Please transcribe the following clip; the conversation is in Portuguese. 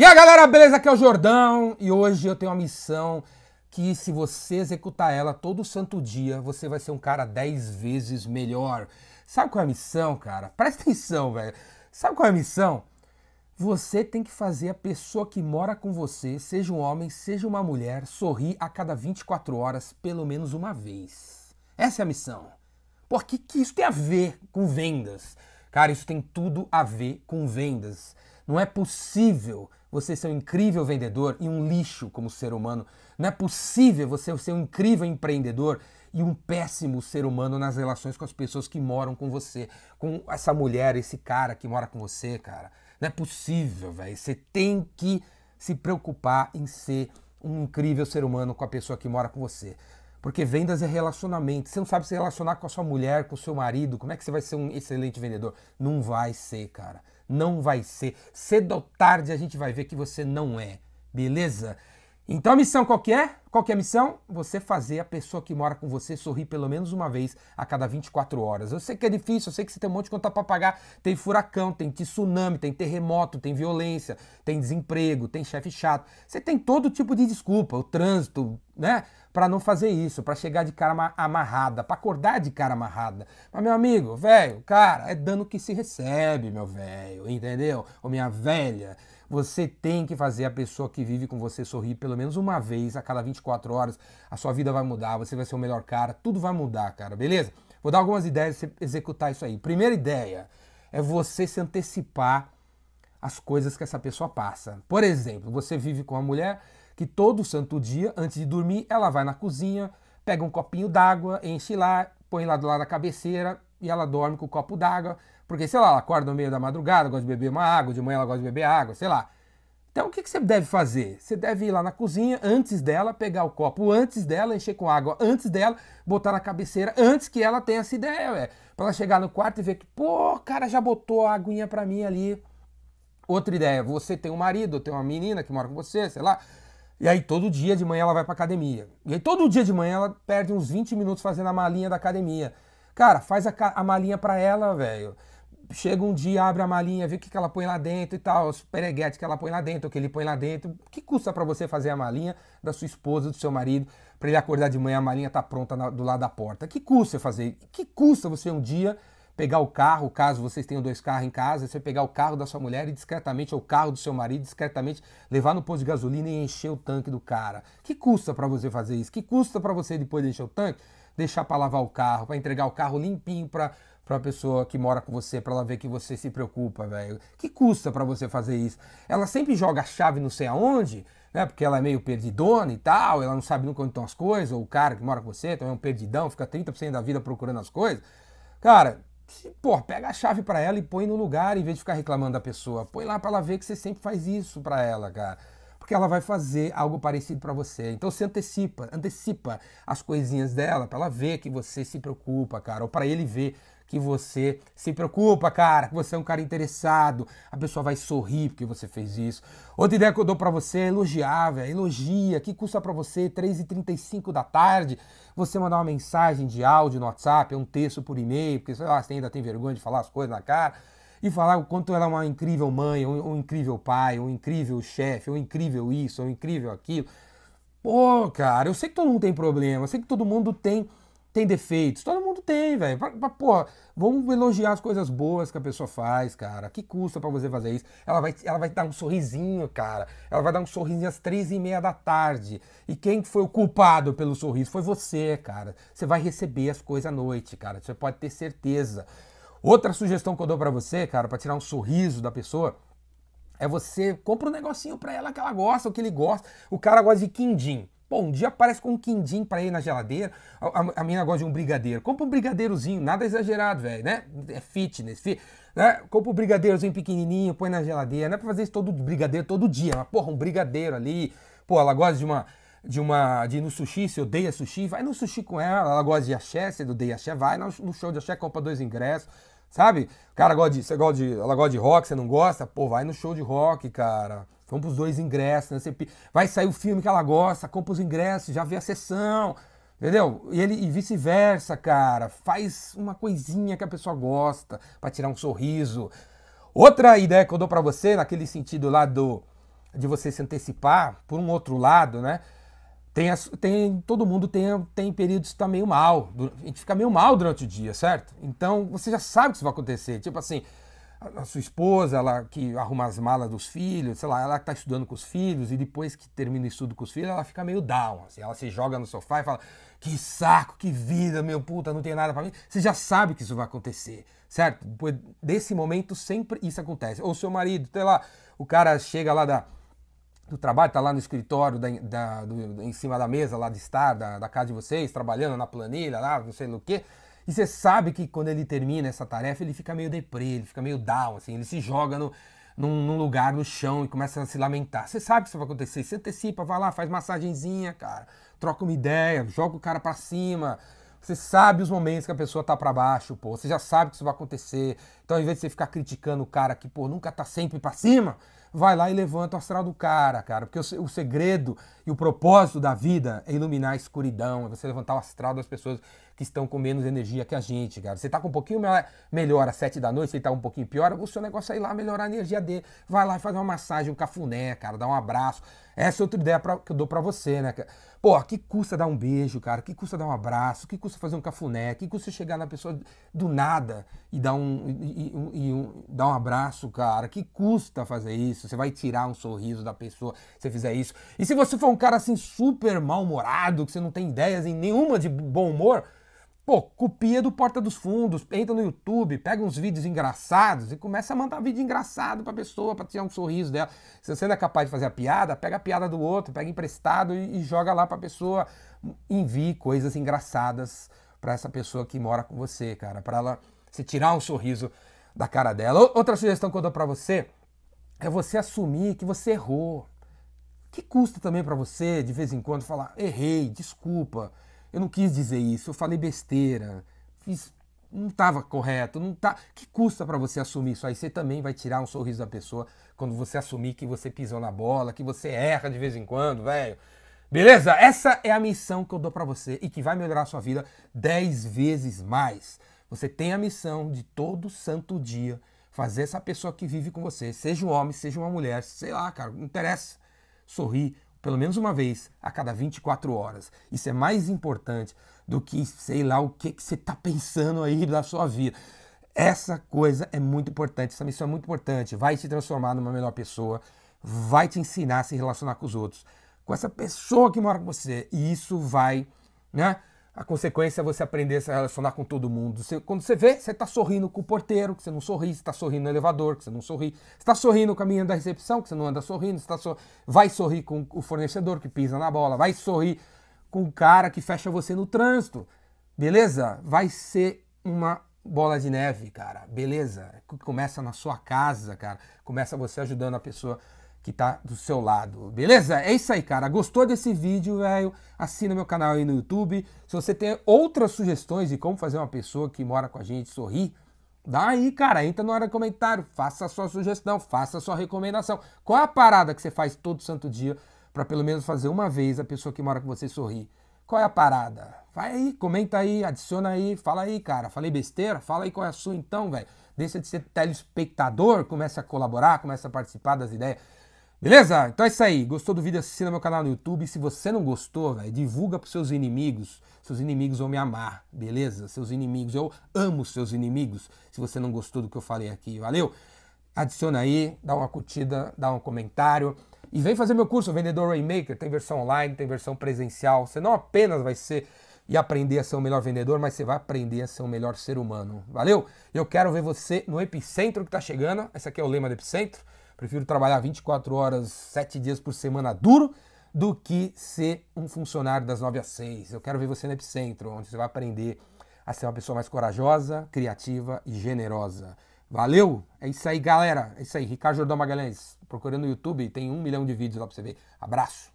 E aí galera, beleza? Aqui é o Jordão e hoje eu tenho uma missão que se você executar ela todo santo dia, você vai ser um cara 10 vezes melhor. Sabe qual é a missão, cara? Presta atenção, velho. Sabe qual é a missão? Você tem que fazer a pessoa que mora com você, seja um homem, seja uma mulher, sorrir a cada 24 horas pelo menos uma vez. Essa é a missão. Por que, que isso tem a ver com vendas? Cara, isso tem tudo a ver com vendas. Não é possível você ser um incrível vendedor e um lixo como ser humano. Não é possível você ser um incrível empreendedor e um péssimo ser humano nas relações com as pessoas que moram com você, com essa mulher, esse cara que mora com você, cara. Não é possível, velho. Você tem que se preocupar em ser um incrível ser humano com a pessoa que mora com você. Porque vendas é relacionamento. Você não sabe se relacionar com a sua mulher, com o seu marido. Como é que você vai ser um excelente vendedor? Não vai ser, cara. Não vai ser. Cedo ou tarde a gente vai ver que você não é. Beleza? Então a missão qual que é? Qual que é a missão? Você fazer a pessoa que mora com você sorrir pelo menos uma vez a cada 24 horas. Eu sei que é difícil, eu sei que você tem um monte de conta para pagar. Tem furacão, tem tsunami, tem terremoto, tem violência, tem desemprego, tem chefe chato. Você tem todo tipo de desculpa, o trânsito, né? Para não fazer isso, para chegar de cara amarrada, para acordar de cara amarrada. Mas meu amigo, velho, cara, é dano que se recebe, meu velho, entendeu? Ou minha velha. Você tem que fazer a pessoa que vive com você sorrir pelo menos uma vez a cada 24 horas. A sua vida vai mudar, você vai ser o melhor cara, tudo vai mudar, cara, beleza? Vou dar algumas ideias para você executar isso aí. Primeira ideia é você se antecipar as coisas que essa pessoa passa. Por exemplo, você vive com uma mulher que todo santo dia, antes de dormir, ela vai na cozinha, pega um copinho d'água, enche lá, põe lá do lado da cabeceira e ela dorme com o copo d'água porque, sei lá, ela acorda no meio da madrugada, gosta de beber uma água, de manhã ela gosta de beber água, sei lá. Então o que, que você deve fazer? Você deve ir lá na cozinha antes dela, pegar o copo antes dela, encher com água antes dela, botar na cabeceira antes que ela tenha essa ideia, ué. Pra ela chegar no quarto e ver que, pô, cara já botou a aguinha pra mim ali. Outra ideia, você tem um marido, tem uma menina que mora com você, sei lá. E aí todo dia de manhã ela vai pra academia. E aí todo dia de manhã ela perde uns 20 minutos fazendo a malinha da academia. Cara, faz a, a malinha pra ela, velho chega um dia, abre a malinha, vê o que, que ela põe lá dentro e tal, os pereguetes que ela põe lá dentro, o que ele põe lá dentro. Que custa para você fazer a malinha da sua esposa, do seu marido, para ele acordar de manhã, a malinha tá pronta na, do lado da porta? Que custa fazer? Que custa você um dia pegar o carro, caso vocês tenham dois carros em casa, você pegar o carro da sua mulher e discretamente, ou o carro do seu marido, discretamente levar no posto de gasolina e encher o tanque do cara. Que custa para você fazer isso? Que custa para você depois de encher o tanque? Deixar para lavar o carro, para entregar o carro limpinho para para a pessoa que mora com você, para ela ver que você se preocupa, velho. Que custa para você fazer isso? Ela sempre joga a chave não sei aonde, né? Porque ela é meio perdidona e tal, ela não sabe nunca onde estão as coisas, ou o cara que mora com você também é um perdidão, fica 30% da vida procurando as coisas. Cara, pô, pega a chave para ela e põe no lugar em vez de ficar reclamando da pessoa. Põe lá para ela ver que você sempre faz isso para ela, cara. Porque ela vai fazer algo parecido para você. Então se antecipa, antecipa as coisinhas dela para ela ver que você se preocupa, cara, ou para ele ver que você se preocupa, cara, que você é um cara interessado, a pessoa vai sorrir porque você fez isso. Outra ideia que eu dou para você é elogiar, velho, elogia, que custa para você 3h35 da tarde, você mandar uma mensagem de áudio no WhatsApp, um texto por e-mail, porque sei lá, você ainda tem vergonha de falar as coisas na cara, e falar o quanto ela é uma incrível mãe, um, um incrível pai, um incrível chefe, um incrível isso, um incrível aquilo. Pô, cara, eu sei que todo mundo tem problema, eu sei que todo mundo tem tem defeitos. Todo mundo tem, velho. Pô, vamos elogiar as coisas boas que a pessoa faz, cara. Que custa para você fazer isso? Ela vai, ela vai dar um sorrisinho, cara. Ela vai dar um sorrisinho às três e meia da tarde. E quem foi o culpado pelo sorriso foi você, cara. Você vai receber as coisas à noite, cara. Você pode ter certeza. Outra sugestão que eu dou para você, cara, para tirar um sorriso da pessoa, é você compra um negocinho para ela que ela gosta, o que ele gosta. O cara gosta de quindim. Pô, um dia aparece com um quindim pra ir na geladeira, a, a, a menina gosta de um brigadeiro. Compra um brigadeirozinho, nada exagerado, velho, né? É fitness, fi, né? Compra um brigadeirozinho pequenininho, põe na geladeira. Não é pra fazer isso todo brigadeiro todo dia, mas porra, um brigadeiro ali. Pô, ela gosta de uma de uma de ir no sushi, se odeia sushi, vai no sushi com ela. Ela gosta de axé, se odeia axé, vai no, no show de axé, compra dois ingressos. Sabe? O cara gosta de, você gosta de, ela gosta de rock, você não gosta? Pô, vai no show de rock, cara. Compra os dois ingressos, né? Você vai sair o filme que ela gosta, compra os ingressos, já vê a sessão, entendeu? E ele e vice-versa, cara. Faz uma coisinha que a pessoa gosta para tirar um sorriso. Outra ideia que eu dou para você, naquele sentido lá do de você se antecipar, por um outro lado, né? Tem, as, tem todo mundo tem, tem períodos que está meio mal. A gente fica meio mal durante o dia, certo? Então você já sabe que isso vai acontecer. Tipo assim, a, sua esposa, ela que arruma as malas dos filhos, sei lá, ela está estudando com os filhos e depois que termina o estudo com os filhos, ela fica meio down. Assim, ela se joga no sofá e fala: Que saco, que vida, meu puta, não tem nada para mim. Você já sabe que isso vai acontecer, certo? Depois desse momento sempre isso acontece. Ou seu marido, sei lá, o cara chega lá da do trabalho, tá lá no escritório, da, da, do, em cima da mesa lá de estar, da, da, casa de vocês, trabalhando na planilha lá, não sei o quê. E você sabe que quando ele termina essa tarefa, ele fica meio deprê, ele fica meio down, assim, ele se joga no, num, num, lugar no chão e começa a se lamentar. Você sabe que isso vai acontecer, você antecipa, vai lá, faz massagenzinha, cara, troca uma ideia, joga o cara para cima. Você sabe os momentos que a pessoa tá para baixo, pô. Você já sabe que isso vai acontecer. Então, ao invés de você ficar criticando o cara que, pô, nunca tá sempre para cima, vai lá e levanta o astral do cara, cara. Porque o, segredo e o propósito da vida é iluminar a escuridão, é você levantar o astral das pessoas que estão com menos energia que a gente, cara. Você tá com um pouquinho melhor às sete da noite, você tá um pouquinho pior, o seu negócio é ir lá melhorar a energia dele. Vai lá e faz uma massagem, um cafuné, cara, dá um abraço. Essa é outra ideia pra, que eu dou pra você, né? Pô, que custa dar um beijo, cara? Que custa dar um abraço? Que custa fazer um cafuné? Que custa chegar na pessoa do nada e dar um, e, e, e um, dar um abraço, cara? Que custa fazer isso? Você vai tirar um sorriso da pessoa se você fizer isso. E se você for um cara assim super mal-humorado, que você não tem ideias em nenhuma de bom humor, Pô, copia do Porta dos Fundos, entra no YouTube, pega uns vídeos engraçados e começa a mandar vídeo engraçado pra pessoa, pra tirar um sorriso dela. Se você não é capaz de fazer a piada, pega a piada do outro, pega emprestado e, e joga lá pra pessoa. Envie coisas engraçadas para essa pessoa que mora com você, cara, para ela se tirar um sorriso da cara dela. Outra sugestão que eu dou pra você é você assumir que você errou. Que custa também para você, de vez em quando, falar: errei, desculpa eu não quis dizer isso, eu falei besteira, fiz, não estava correto, não tá. Que custa para você assumir isso aí? Você também vai tirar um sorriso da pessoa quando você assumir que você pisou na bola, que você erra de vez em quando, velho. Beleza? Essa é a missão que eu dou para você e que vai melhorar a sua vida 10 vezes mais. Você tem a missão de todo santo dia fazer essa pessoa que vive com você, seja um homem, seja uma mulher, sei lá, cara, não interessa, sorrir, pelo menos uma vez a cada 24 horas. Isso é mais importante do que sei lá o que, que você está pensando aí da sua vida. Essa coisa é muito importante, essa missão é muito importante. Vai te transformar numa melhor pessoa, vai te ensinar a se relacionar com os outros, com essa pessoa que mora com você. E isso vai, né? A consequência é você aprender a se relacionar com todo mundo. Você, quando você vê, você está sorrindo com o porteiro, que você não sorri, você está sorrindo no elevador, que você não sorri, você está sorrindo caminhando da recepção, que você não anda sorrindo, você tá sor... vai sorrir com o fornecedor que pisa na bola, vai sorrir com o cara que fecha você no trânsito, beleza? Vai ser uma bola de neve, cara, beleza? Começa na sua casa, cara, começa você ajudando a pessoa que tá do seu lado, beleza? É isso aí, cara. Gostou desse vídeo, velho? Assina meu canal aí no YouTube. Se você tem outras sugestões de como fazer uma pessoa que mora com a gente sorrir, dá aí, cara. Entra no área de comentário, faça a sua sugestão, faça a sua recomendação. Qual é a parada que você faz todo santo dia para pelo menos fazer uma vez a pessoa que mora com você sorrir? Qual é a parada? Vai aí, comenta aí, adiciona aí, fala aí, cara. Falei besteira? Fala aí qual é a sua então, velho. Deixa de ser telespectador, começa a colaborar, começa a participar das ideias. Beleza? Então é isso aí. Gostou do vídeo? Assina meu canal no YouTube. Se você não gostou, velho, divulga pros seus inimigos. Seus inimigos vão me amar, beleza? Seus inimigos. Eu amo seus inimigos. Se você não gostou do que eu falei aqui, valeu? Adiciona aí, dá uma curtida, dá um comentário. E vem fazer meu curso, Vendedor Rainmaker. Tem versão online, tem versão presencial. Você não apenas vai ser e aprender a ser um melhor vendedor, mas você vai aprender a ser um melhor ser humano. Valeu? Eu quero ver você no Epicentro que tá chegando. Esse aqui é o lema do Epicentro. Prefiro trabalhar 24 horas, 7 dias por semana duro, do que ser um funcionário das 9 às 6. Eu quero ver você no Epicentro, onde você vai aprender a ser uma pessoa mais corajosa, criativa e generosa. Valeu? É isso aí, galera. É isso aí. Ricardo Jordão Magalhães. Procurando no YouTube, tem um milhão de vídeos lá pra você ver. Abraço.